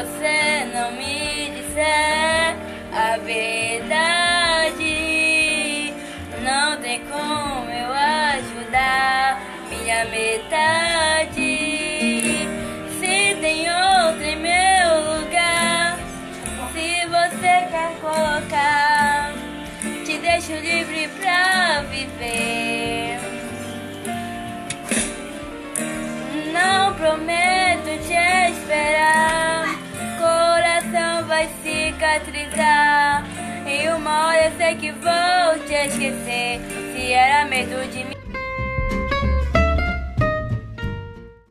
você não me disser a verdade, não tem como eu ajudar minha metade. Se tem outra em meu lugar, se você quer colocar, te deixo livre pra viver. Não prometo vai cicatrizar. E uma hora eu sei que vou te esquecer. Se era medo de mim.